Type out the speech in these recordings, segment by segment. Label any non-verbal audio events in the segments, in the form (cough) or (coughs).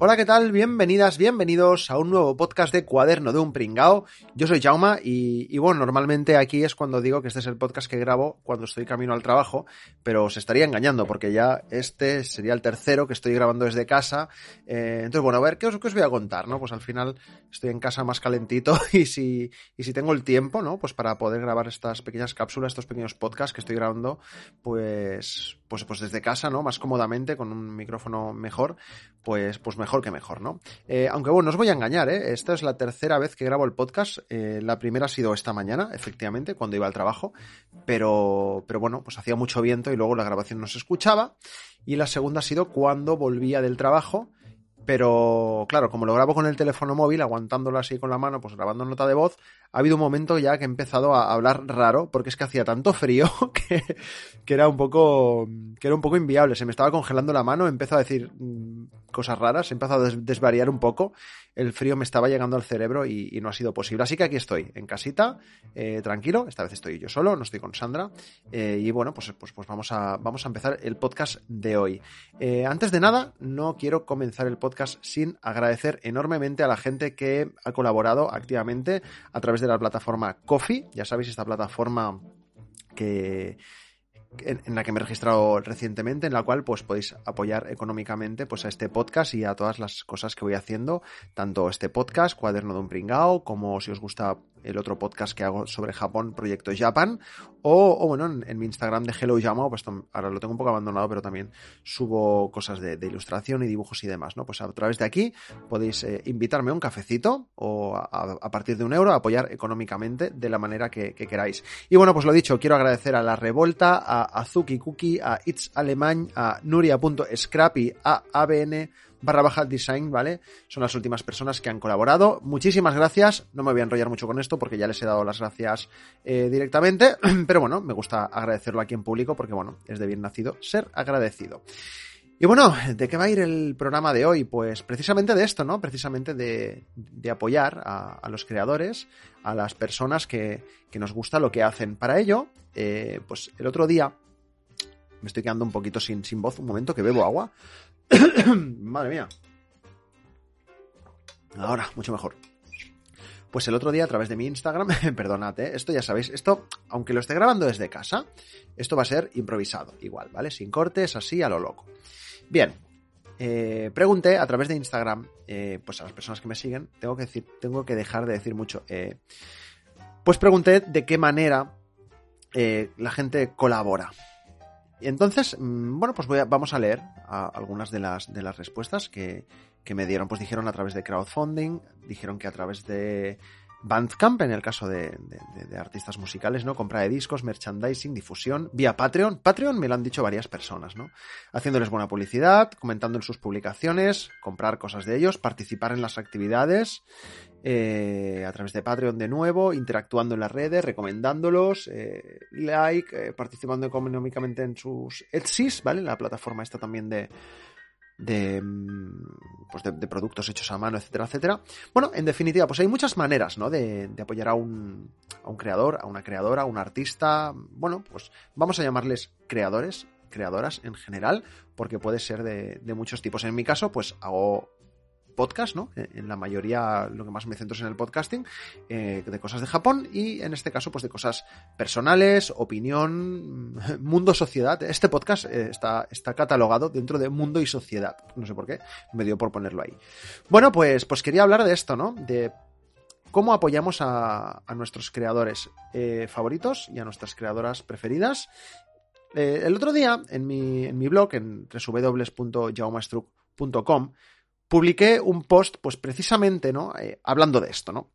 Hola, ¿qué tal? Bienvenidas, bienvenidos a un nuevo podcast de Cuaderno de un Pringao. Yo soy Jauma y, bueno, normalmente aquí es cuando digo que este es el podcast que grabo cuando estoy camino al trabajo, pero os estaría engañando porque ya este sería el tercero que estoy grabando desde casa. Eh, entonces, bueno, a ver, ¿qué os, ¿qué os, voy a contar? ¿no? Pues al final estoy en casa más calentito (laughs) y si, y si tengo el tiempo, ¿no? Pues para poder grabar estas pequeñas cápsulas, estos pequeños podcasts que estoy grabando, pues, pues, pues desde casa, ¿no? Más cómodamente, con un micrófono mejor, pues, pues mejor que mejor, ¿no? Eh, aunque bueno, no os voy a engañar, ¿eh? Esta es la tercera vez que grabo el podcast. Eh, la primera ha sido esta mañana, efectivamente, cuando iba al trabajo. Pero, pero bueno, pues hacía mucho viento y luego la grabación no se escuchaba. Y la segunda ha sido cuando volvía del trabajo. Pero claro, como lo grabo con el teléfono móvil, aguantándolo así con la mano, pues grabando nota de voz, ha habido un momento ya que he empezado a hablar raro, porque es que hacía tanto frío (laughs) que, era un poco. que era un poco inviable. Se me estaba congelando la mano, empezó a decir mm, cosas raras, he empezado a des desvariar un poco. El frío me estaba llegando al cerebro y, y, no ha sido posible. Así que aquí estoy, en casita, eh, tranquilo. Esta vez estoy yo solo, no estoy con Sandra. Eh, y bueno, pues, pues, pues vamos, a, vamos a empezar el podcast de hoy. Eh, antes de nada, no quiero comenzar el podcast sin agradecer enormemente a la gente que ha colaborado activamente a través de la plataforma Coffee. Ya sabéis, esta plataforma que en, en, la que me he registrado recientemente, en la cual pues podéis apoyar económicamente pues a este podcast y a todas las cosas que voy haciendo, tanto este podcast, Cuaderno de un Pringao, como si os gusta el otro podcast que hago sobre Japón, Proyecto Japan, o, bueno, en, mi Instagram de Hello Yama, pues ahora lo tengo un poco abandonado, pero también subo cosas de, ilustración y dibujos y demás, ¿no? Pues a través de aquí podéis eh, invitarme a un cafecito o a, partir de un euro a apoyar económicamente de la manera que, que, queráis. Y bueno, pues lo dicho, quiero agradecer a La Revolta, a Azuki Cookie, a It's Alemán, a Nuria.scrappy, a ABN barra baja design, ¿vale? Son las últimas personas que han colaborado. Muchísimas gracias. No me voy a enrollar mucho con esto porque ya les he dado las gracias eh, directamente, (clears throat) pero bueno, me gusta agradecerlo aquí en público porque, bueno, es de bien nacido ser agradecido. Y bueno, ¿de qué va a ir el programa de hoy? Pues precisamente de esto, ¿no? Precisamente de, apoyar a, los creadores, a las personas que, que, nos gusta lo que hacen. Para ello, eh, pues el otro día me estoy quedando un poquito sin, sin voz, un momento que bebo agua. (coughs) Madre mía. Ahora, mucho mejor. Pues el otro día a través de mi Instagram, (laughs) perdonad, ¿eh? esto ya sabéis, esto, aunque lo esté grabando desde casa, esto va a ser improvisado, igual, ¿vale? Sin cortes, así a lo loco. Bien, eh, pregunté a través de Instagram, eh, pues a las personas que me siguen, tengo que decir, tengo que dejar de decir mucho. Pues pregunté de qué manera la gente colabora. Entonces, mm, bueno, pues voy a, vamos a leer algunas de las, de las respuestas que, que, me dieron. Pues dijeron a través de crowdfunding, dijeron que a través de Bandcamp, en el caso de, de, de, artistas musicales, ¿no? Compra de discos, merchandising, difusión, vía Patreon. Patreon me lo han dicho varias personas, ¿no? Haciéndoles buena publicidad, comentando en sus publicaciones, comprar cosas de ellos, participar en las actividades, eh, a través de Patreon de nuevo, interactuando en las redes, recomendándolos, eh, like, eh, participando económicamente en sus Etsys, ¿vale? La plataforma esta también de, de, pues de, de, productos hechos a mano, etcétera, etcétera. Bueno, en definitiva, pues hay muchas maneras, ¿no? De, de, apoyar a un, a un creador, a una creadora, a un artista. Bueno, pues vamos a llamarles creadores, creadoras en general, porque puede ser de, de muchos tipos. En mi caso, pues hago podcast, ¿no? En la mayoría lo que más me centro es en el podcasting, eh, de cosas de Japón y en este caso pues de cosas personales, opinión, (laughs) mundo, sociedad. Este podcast eh, está, está catalogado dentro de mundo y sociedad. No sé por qué, me dio por ponerlo ahí. Bueno, pues, pues quería hablar de esto, ¿no? De cómo apoyamos a, nuestros creadores eh, favoritos y a nuestras creadoras preferidas. Eh, el otro día, en mi, en mi blog, en www.jaumastruc.com, publiqué un post, pues precisamente, ¿no? Eh, hablando de esto, ¿no?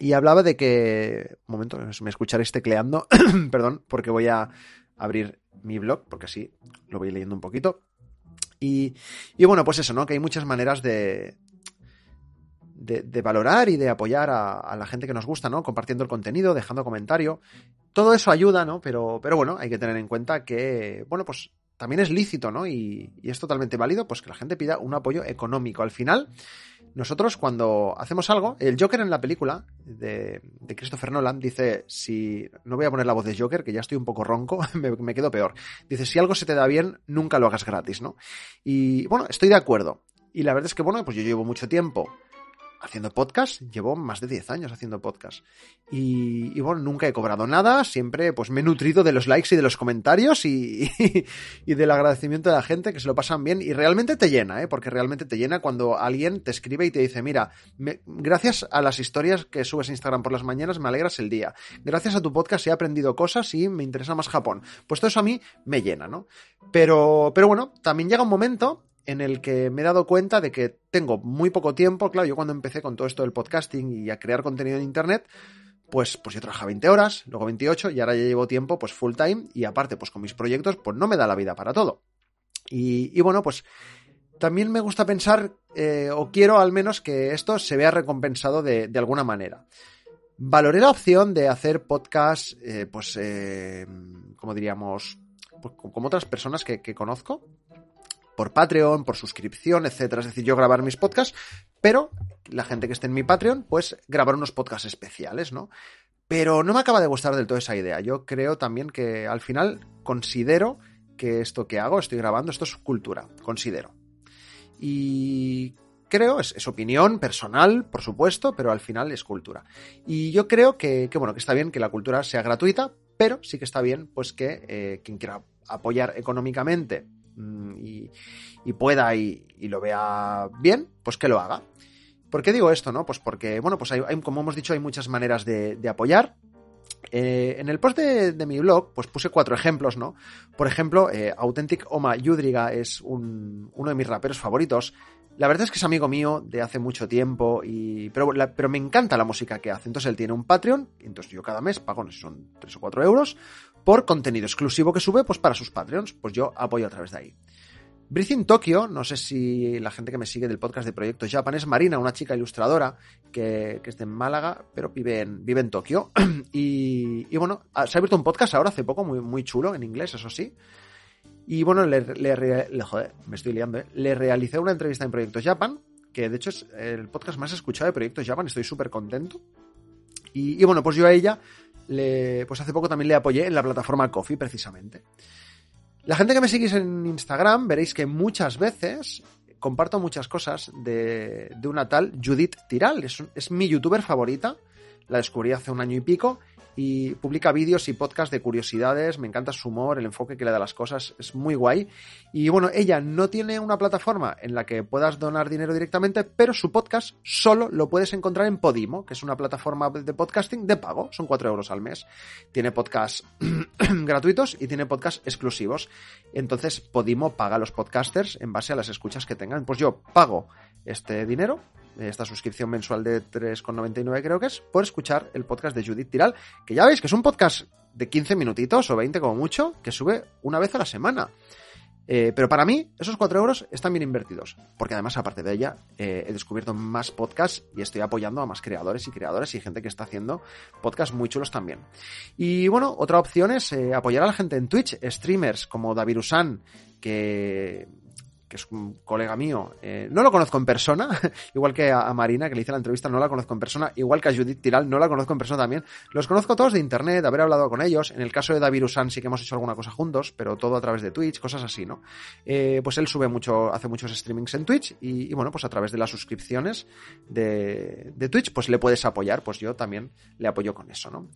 Y hablaba de que. Un momento, me escucharéis tecleando, (coughs) perdón, porque voy a abrir mi blog, porque así lo voy leyendo un poquito. Y, y, bueno, pues eso, ¿no? Que hay muchas maneras de. de, valorar y de apoyar a, la gente que nos gusta, ¿no? Compartiendo el contenido, dejando comentario. Todo eso ayuda, ¿no? Pero, pero bueno, hay que tener en cuenta que, bueno, pues también es lícito, ¿no? Y, es totalmente válido, pues que la gente pida un apoyo económico. Al final, nosotros cuando hacemos algo, el Joker en la película de, Christopher Nolan dice, si, no voy a poner la voz de Joker, que ya estoy un poco ronco, (laughs) me, me quedo peor. Dice, si algo se te da bien, nunca lo hagas gratis, ¿no? Y bueno, estoy de acuerdo. Y la verdad es que, bueno, pues yo llevo mucho tiempo haciendo podcast, llevo más de 10 años haciendo podcast. Y, bueno, nunca he cobrado nada, siempre pues me he nutrido de los likes y de los comentarios y, (laughs) y, del agradecimiento de la gente que se lo pasan bien y realmente te llena, ¿eh? porque realmente te llena cuando alguien te escribe y te dice, mira, gracias a las historias que subes a Instagram por las mañanas me alegras el día, gracias a tu podcast he aprendido cosas y me interesa más Japón. Pues todo eso a mí me llena, ¿no? Pero, pero bueno, también llega un momento en el que me he dado cuenta de que tengo muy poco tiempo. Claro, yo cuando empecé con todo esto del podcasting y a crear contenido en Internet, pues, pues yo trabajaba 20 horas, luego 28 y ahora ya llevo tiempo pues full time y aparte pues con mis proyectos pues no me da la vida para todo. Y, bueno, pues también me gusta pensar eh, o quiero al menos que esto se vea recompensado de, alguna manera. Valoré la opción de hacer podcast, eh, pues, eh, como diríamos, pues, como otras personas que conozco, por Patreon, por suscripción, etcétera. Es decir, yo grabar mis podcasts, pero la gente que esté en mi Patreon, pues grabar unos podcasts especiales, ¿no? Pero no me acaba de gustar del todo esa idea. Yo creo también que al final considero que esto que hago, estoy grabando, esto es cultura, considero. Y creo, es, opinión personal, por supuesto, pero al final es cultura. Y yo creo que, bueno, que está bien que la cultura sea gratuita, pero sí que está bien, pues que eh, quien quiera apoyar económicamente Mm, y, pueda y, lo vea bien, pues que lo haga. ¿Por qué digo esto, no? Pues porque, bueno, pues hay, como hemos dicho, hay muchas maneras de, apoyar. Eh, en el post de, mi blog, pues puse cuatro ejemplos, ¿no? Por ejemplo, eh, Authentic Oma Yudriga es uno de mis raperos favoritos. La verdad es que es amigo mío de hace mucho tiempo, y, pero, pero me encanta la música que hace. Entonces él tiene un Patreon, entonces yo cada mes pago, son 3 o 4 euros, por contenido exclusivo que sube pues para sus Patreons. Pues yo apoyo a través de ahí. Breathing Tokyo, no sé si la gente que me sigue del podcast de Proyecto Japan es Marina, una chica ilustradora que, es de Málaga, pero vive en, vive en Tokio. (clears throat) y, bueno, se ha abierto un podcast ahora hace poco, muy, muy chulo, en inglés, eso sí. Y bueno, le, joder, me estoy liando, ¿eh? Le realicé una entrevista en Proyecto Japan, que de hecho es el podcast más escuchado de Proyecto Japan, estoy súper contento. Y, y, bueno, pues yo a ella, le, pues hace poco también le apoyé en la plataforma Coffee, precisamente. La gente que me seguís en Instagram veréis que muchas veces comparto muchas cosas de, de una tal Judith Tiral, es, es mi youtuber favorita, la descubrí hace un año y pico y publica vídeos y podcasts de curiosidades, me encanta su humor, el enfoque que le da a las cosas, es muy guay. Y bueno, ella no tiene una plataforma en la que puedas donar dinero directamente, pero su podcast solo lo puedes encontrar en Podimo, que es una plataforma de podcasting de pago, son 4 euros al mes. Tiene podcasts (clears throat) gratuitos y tiene podcasts exclusivos. Entonces Podimo paga a los podcasters en base a las escuchas que tengan. Pues yo pago este dinero esta suscripción mensual de 3,99 creo que es, por escuchar el podcast de Judith Tiral, que ya veis que es un podcast de 15 minutitos o 20 como mucho, que sube una vez a la semana. Eh, pero para mí, esos 4 euros están bien invertidos, porque además, aparte de ella, eh, he descubierto más podcasts y estoy apoyando a más creadores y creadoras y gente que está haciendo podcasts muy chulos también. Y bueno, otra opción es eh, apoyar a la gente en Twitch, streamers como David Usan, que que es un colega mío, eh, no lo conozco en persona, (laughs) igual que a, Marina, que le hice la entrevista, no la conozco en persona, igual que a Judith Tiral, no la conozco en persona también. Los conozco todos de internet, haber hablado con ellos. En el caso de David Usan sí que hemos hecho alguna cosa juntos, pero todo a través de Twitch, cosas así, ¿no? Eh, pues él sube mucho, hace muchos streamings en Twitch y, bueno, pues a través de las suscripciones de, de Twitch, pues le puedes apoyar, pues yo también le apoyo con eso, ¿no?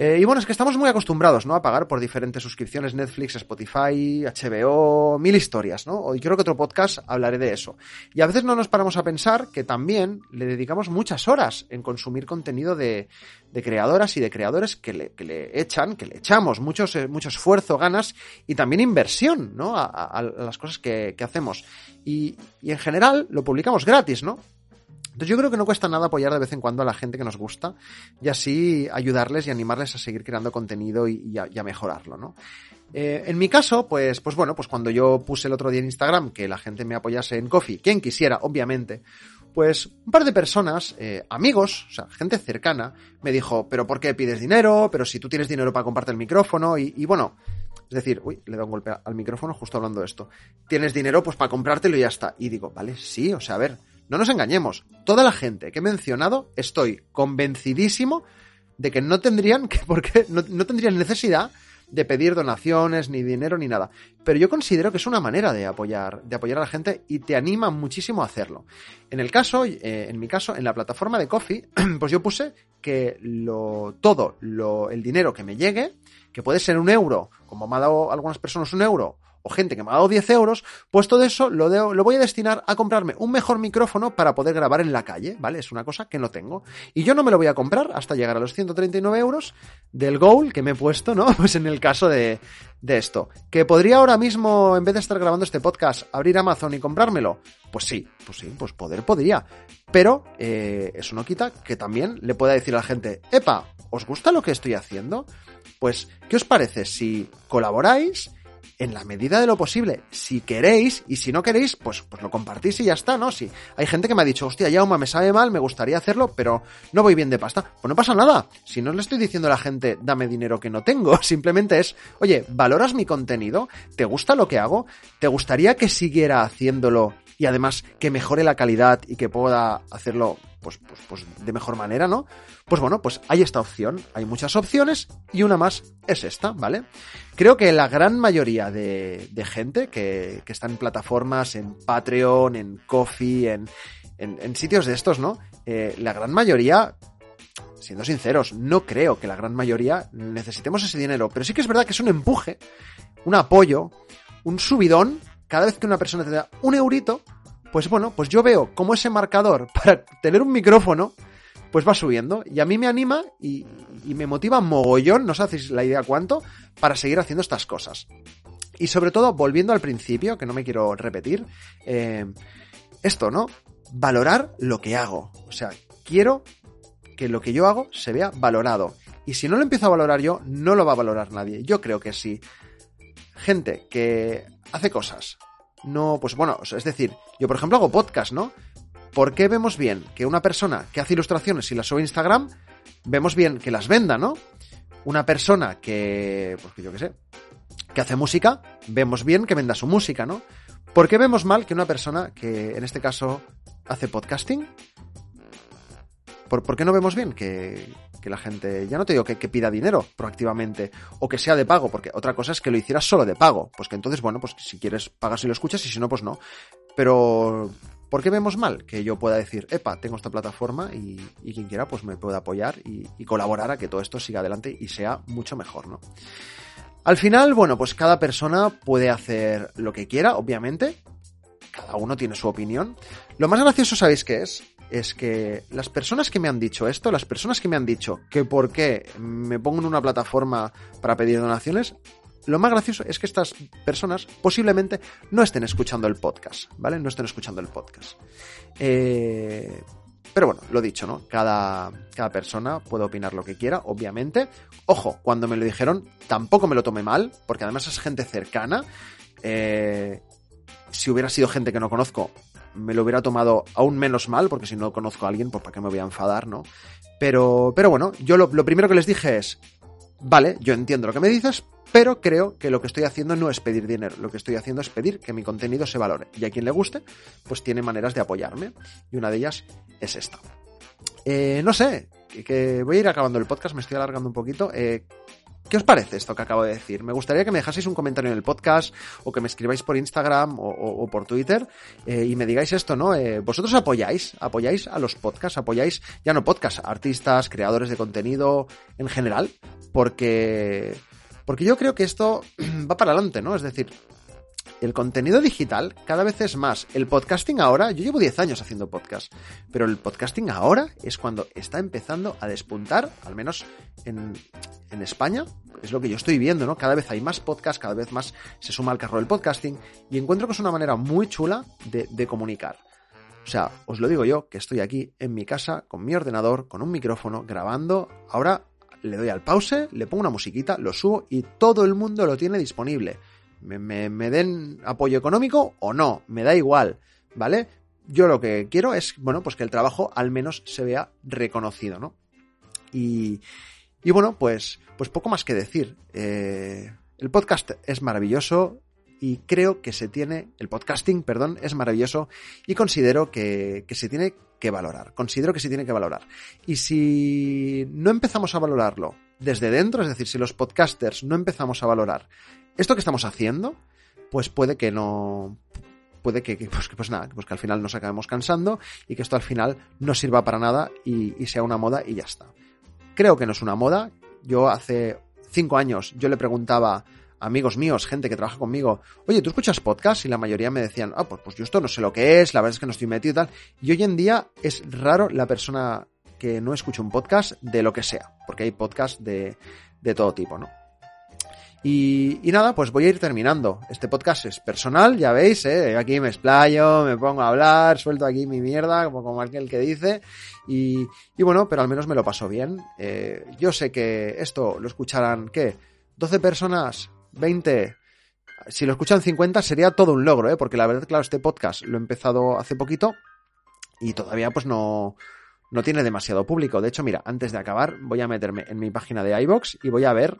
Eh, y bueno, es que estamos muy acostumbrados, ¿no? A pagar por diferentes suscripciones, Netflix, Spotify, HBO, mil historias, ¿no? Hoy creo que otro podcast hablaré de eso. Y a veces no nos paramos a pensar que también le dedicamos muchas horas en consumir contenido de, creadoras y de creadores que le, echan, que le echamos muchos, eh, mucho esfuerzo, ganas y también inversión, ¿no? A, las cosas que, hacemos. y en general lo publicamos gratis, ¿no? Entonces yo creo que no cuesta nada apoyar de vez en cuando a la gente que nos gusta y así ayudarles y animarles a seguir creando contenido y, a, mejorarlo, ¿no? Eh, en mi caso, pues, pues bueno, pues cuando yo puse el otro día en Instagram que la gente me apoyase en Coffee, quien quisiera, obviamente, Pues un par de personas, eh, amigos, o sea, gente cercana, me dijo, pero ¿por qué pides dinero? Pero si tú tienes dinero para comprarte el micrófono y, y bueno, es decir, uy, le da un golpe al micrófono justo hablando de esto. Tienes dinero pues para comprártelo y ya está. Y digo, vale, sí, o sea, a ver, no nos engañemos. Toda la gente que he mencionado, estoy convencidísimo de que no tendrían que, (laughs) porque no, tendrían necesidad de pedir donaciones, ni dinero, ni nada. Pero yo considero que es una manera de apoyar, de apoyar a la gente y te anima muchísimo a hacerlo. En el caso, eh, en mi caso, en la plataforma de Coffee, (clears throat) pues yo puse que lo, todo lo, el dinero que me llegue, que puede ser un euro, como me ha dado algunas personas un euro, o gente que me ha dado 10 euros, pues todo eso lo, voy a destinar a comprarme un mejor micrófono para poder grabar en la calle, ¿vale? Es una cosa que no tengo. Y yo no me lo voy a comprar hasta llegar a los 139 euros del goal que me he puesto, ¿no? (laughs) Pues en el caso de, de esto. ¿Que podría ahora mismo, en vez de estar grabando este podcast, abrir Amazon y comprármelo? Pues sí, pues sí, pues poder podría. Pero eh, eso no quita que también le pueda decir a la gente, epa, ¿os gusta lo que estoy haciendo? Pues, ¿qué os parece si colaboráis? En la medida de lo posible, si queréis, y si no queréis, pues, pues lo compartís y ya está, ¿no? Si hay gente que me ha dicho, hostia, Yauma, me sabe mal, me gustaría hacerlo, pero no voy bien de pasta. Pues no pasa nada. Si no le estoy diciendo a la gente, dame dinero que no tengo, (laughs) simplemente es, oye, ¿valoras mi contenido? ¿Te gusta lo que hago? ¿Te gustaría que siguiera haciéndolo y además que mejore la calidad y que pueda hacerlo pues, pues, pues de mejor manera, ¿no? Pues bueno, pues hay esta opción, hay muchas opciones y una más es esta, ¿vale? Creo que la gran mayoría de, de gente que, que, está en plataformas, en Patreon, en Coffee, en, en, en sitios de estos, ¿no? Eh, la gran mayoría siendo sinceros, no creo que la gran mayoría necesitemos ese dinero, pero sí que es verdad que es un empuje, un apoyo, un subidón, cada vez que una persona te da un eurito, pues bueno, pues yo veo cómo ese marcador (laughs) para tener un micrófono, pues va subiendo. Y a mí me anima y, me motiva mogollón, no os hacéis la idea cuánto, para seguir haciendo estas cosas. Y sobre todo, volviendo al principio, que no me quiero repetir, eh, esto, ¿no? Valorar lo que hago. O sea, quiero que lo que yo hago se vea valorado. Y si no lo empiezo a valorar yo, no lo va a valorar nadie. Yo creo que si gente que hace cosas, no, pues bueno, es decir, yo por ejemplo hago podcast, ¿no? ¿Por qué vemos bien que una persona que hace ilustraciones y las sube a Instagram, vemos bien que las venda, ¿no? Una persona que, pues yo qué sé, que hace música, vemos bien que venda su música, ¿no? ¿Por qué vemos mal que una persona que en este caso hace podcasting? ¿Por, ¿por qué no vemos bien que, la gente, ya no te digo que, pida dinero proactivamente o que sea de pago, porque otra cosa es que lo hicieras solo de pago, pues que entonces, bueno, pues si quieres pagas y lo escuchas y si no, pues no. Pero, ¿por qué vemos mal que yo pueda decir, epa, tengo esta plataforma y, quien quiera pues me puede apoyar y, y colaborar a que todo esto siga adelante y sea mucho mejor, ¿no? Al final, bueno, pues cada persona puede hacer lo que quiera, obviamente. Cada uno tiene su opinión. Lo más gracioso, ¿sabéis qué es? Es que las personas que me han dicho esto, las personas que me han dicho que por qué me pongo en una plataforma para pedir donaciones, lo más gracioso es que estas personas posiblemente no estén escuchando el podcast, ¿vale? No estén escuchando el podcast. Eh, pero bueno, lo dicho, ¿no? Cada, cada persona puede opinar lo que quiera, obviamente. Ojo, cuando me lo dijeron, tampoco me lo tomé mal, porque además es gente cercana. Eh, si hubiera sido gente que no conozco, me lo hubiera tomado aún menos mal, porque si no conozco a alguien, pues para qué me voy a enfadar, ¿no? Pero, pero bueno, yo lo, lo primero que les dije es, vale, yo entiendo lo que me dices, pero creo que lo que estoy haciendo no es pedir dinero, lo que estoy haciendo es pedir que mi contenido se valore. Y a quien le guste, pues tiene maneras de apoyarme. Y una de ellas es esta. Eh, no sé, que, que, voy a ir acabando el podcast, me estoy alargando un poquito. Eh, ¿Qué os parece esto que acabo de decir? Me gustaría que me dejaseis un comentario en el podcast o que me escribáis por Instagram o, por Twitter eh, y me digáis esto, ¿no? Eh, ¿Vosotros apoyáis? ¿Apoyáis a los podcasts? ¿Apoyáis, ya no podcasts, artistas, creadores de contenido en general? Porque, porque yo creo que esto (clears throat) va para adelante, ¿no? Es decir, el contenido digital cada vez es más. El podcasting ahora, yo llevo 10 años haciendo podcast, pero el podcasting ahora es cuando está empezando a despuntar, al menos en, en España, es lo que yo estoy viendo, ¿no? Cada vez hay más podcasts, cada vez más se suma al carro del podcasting y encuentro que es una manera muy chula de, de comunicar. O sea, os lo digo yo, que estoy aquí en mi casa con mi ordenador, con un micrófono, grabando. Ahora le doy al pause, le pongo una musiquita, lo subo y todo el mundo lo tiene disponible me, den apoyo económico o no, me da igual, ¿vale? yo lo que quiero es, bueno, pues que el trabajo al menos se vea reconocido, ¿no? Y, y bueno, pues, pues poco más que decir. Eh, el podcast es maravilloso y creo que se tiene, el podcasting, perdón, es maravilloso y considero que, que se tiene que valorar. Considero que se tiene que valorar. Y si no empezamos a valorarlo desde dentro, es decir, si los podcasters no empezamos a valorar esto que estamos haciendo, pues puede que no, puede que, pues, que, pues, nada, pues que al final nos acabemos cansando y que esto al final no sirva para nada y, sea una moda y ya está. Creo que no es una moda. Yo hace cinco años yo le preguntaba a amigos míos, gente que trabaja conmigo, oye, ¿tú escuchas podcast? Y la mayoría me decían, ah, pues, pues yo esto no sé lo que es, la verdad es que no estoy metido y tal. Y hoy en día es raro la persona que no escucha un podcast de lo que sea, porque hay podcasts de, de todo tipo, ¿no? Y, y, nada, pues voy a ir terminando. Este podcast es personal, ya veis, ¿eh? aquí me explayo, me pongo a hablar, suelto aquí mi mierda, como, como aquel que dice. Y, y, bueno, pero al menos me lo paso bien. Eh, yo sé que esto lo escucharán, ¿qué? ¿12 personas? ¿20? Si lo escuchan 50 sería todo un logro, ¿eh? Porque la verdad, claro, este podcast lo he empezado hace poquito y todavía pues no, no tiene demasiado público. De hecho, mira, antes de acabar voy a meterme en mi página de iBox y voy a ver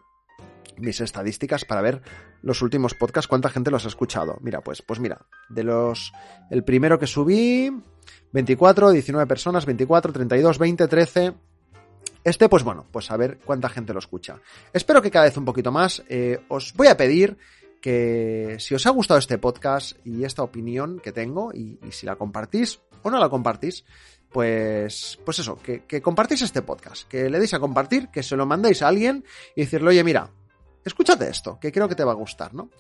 mis estadísticas para ver los últimos podcasts, cuánta gente los ha escuchado. Mira, pues, pues mira, de los. El primero que subí, 24, 19 personas, 24, 32, 20, 13. Este, pues bueno, pues a ver cuánta gente lo escucha. Espero que cada vez un poquito más. Eh, os voy a pedir que si os ha gustado este podcast y esta opinión que tengo, y, si la compartís o no la compartís, pues, pues eso, que, que compartís este podcast, que le deis a compartir, que se lo mandéis a alguien y decirle, oye, mira, escúchate esto, que creo que te va a gustar, ¿no?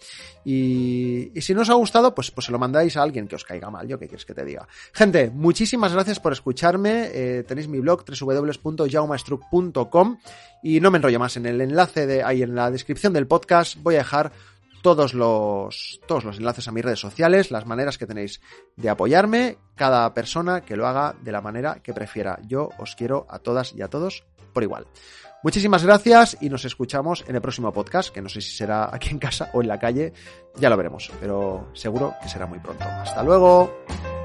Y, y, si no os ha gustado, pues, pues se lo mandáis a alguien que os caiga mal, yo qué quieres que te diga. Gente, muchísimas gracias por escucharme, eh, tenéis mi blog www.jaumastruc.com y no me enrollo más, en el enlace de ahí en la descripción del podcast voy a dejar todos los, todos los enlaces a mis redes sociales, las maneras que tenéis de apoyarme, cada persona que lo haga de la manera que prefiera. Yo os quiero a todas y a todos por igual. Muchísimas gracias y nos escuchamos en el próximo podcast, que no sé si será aquí en casa o en la calle, ya lo veremos, pero seguro que será muy pronto. Hasta luego.